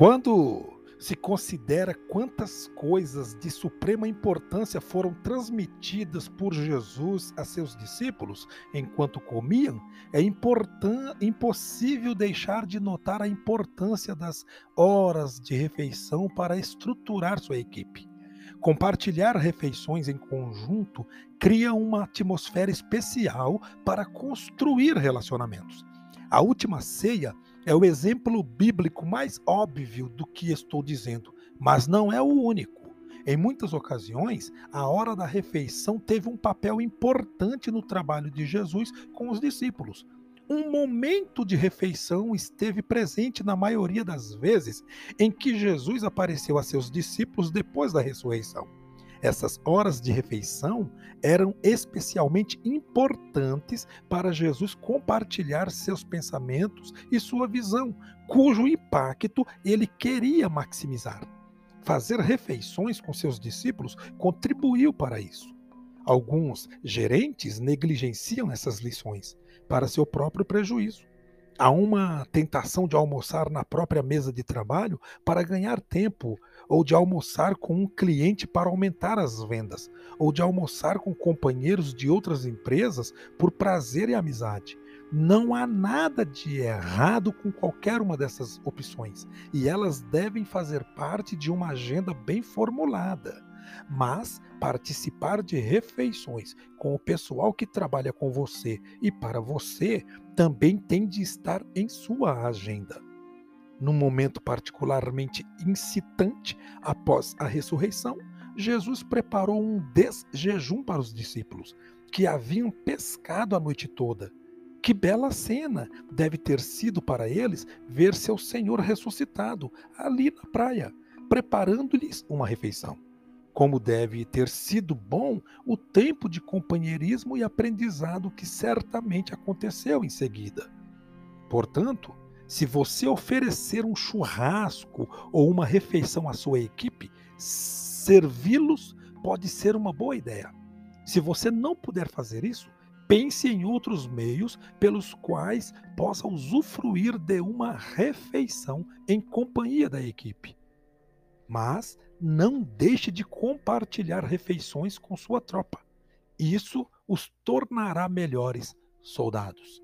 Quando se considera quantas coisas de suprema importância foram transmitidas por Jesus a seus discípulos enquanto comiam, é impossível deixar de notar a importância das horas de refeição para estruturar sua equipe. Compartilhar refeições em conjunto cria uma atmosfera especial para construir relacionamentos. A última ceia é o exemplo bíblico mais óbvio do que estou dizendo, mas não é o único. Em muitas ocasiões, a hora da refeição teve um papel importante no trabalho de Jesus com os discípulos. Um momento de refeição esteve presente na maioria das vezes em que Jesus apareceu a seus discípulos depois da ressurreição. Essas horas de refeição eram especialmente importantes para Jesus compartilhar seus pensamentos e sua visão, cujo impacto ele queria maximizar. Fazer refeições com seus discípulos contribuiu para isso. Alguns gerentes negligenciam essas lições para seu próprio prejuízo. Há uma tentação de almoçar na própria mesa de trabalho para ganhar tempo, ou de almoçar com um cliente para aumentar as vendas, ou de almoçar com companheiros de outras empresas por prazer e amizade. Não há nada de errado com qualquer uma dessas opções, e elas devem fazer parte de uma agenda bem formulada. Mas participar de refeições com o pessoal que trabalha com você e para você também tem de estar em sua agenda. Num momento particularmente incitante após a ressurreição, Jesus preparou um desjejum para os discípulos, que haviam pescado a noite toda. Que bela cena deve ter sido para eles ver seu Senhor ressuscitado ali na praia, preparando-lhes uma refeição. Como deve ter sido bom o tempo de companheirismo e aprendizado que certamente aconteceu em seguida. Portanto, se você oferecer um churrasco ou uma refeição à sua equipe, servi-los pode ser uma boa ideia. Se você não puder fazer isso, pense em outros meios pelos quais possa usufruir de uma refeição em companhia da equipe. Mas não deixe de compartilhar refeições com sua tropa. Isso os tornará melhores soldados.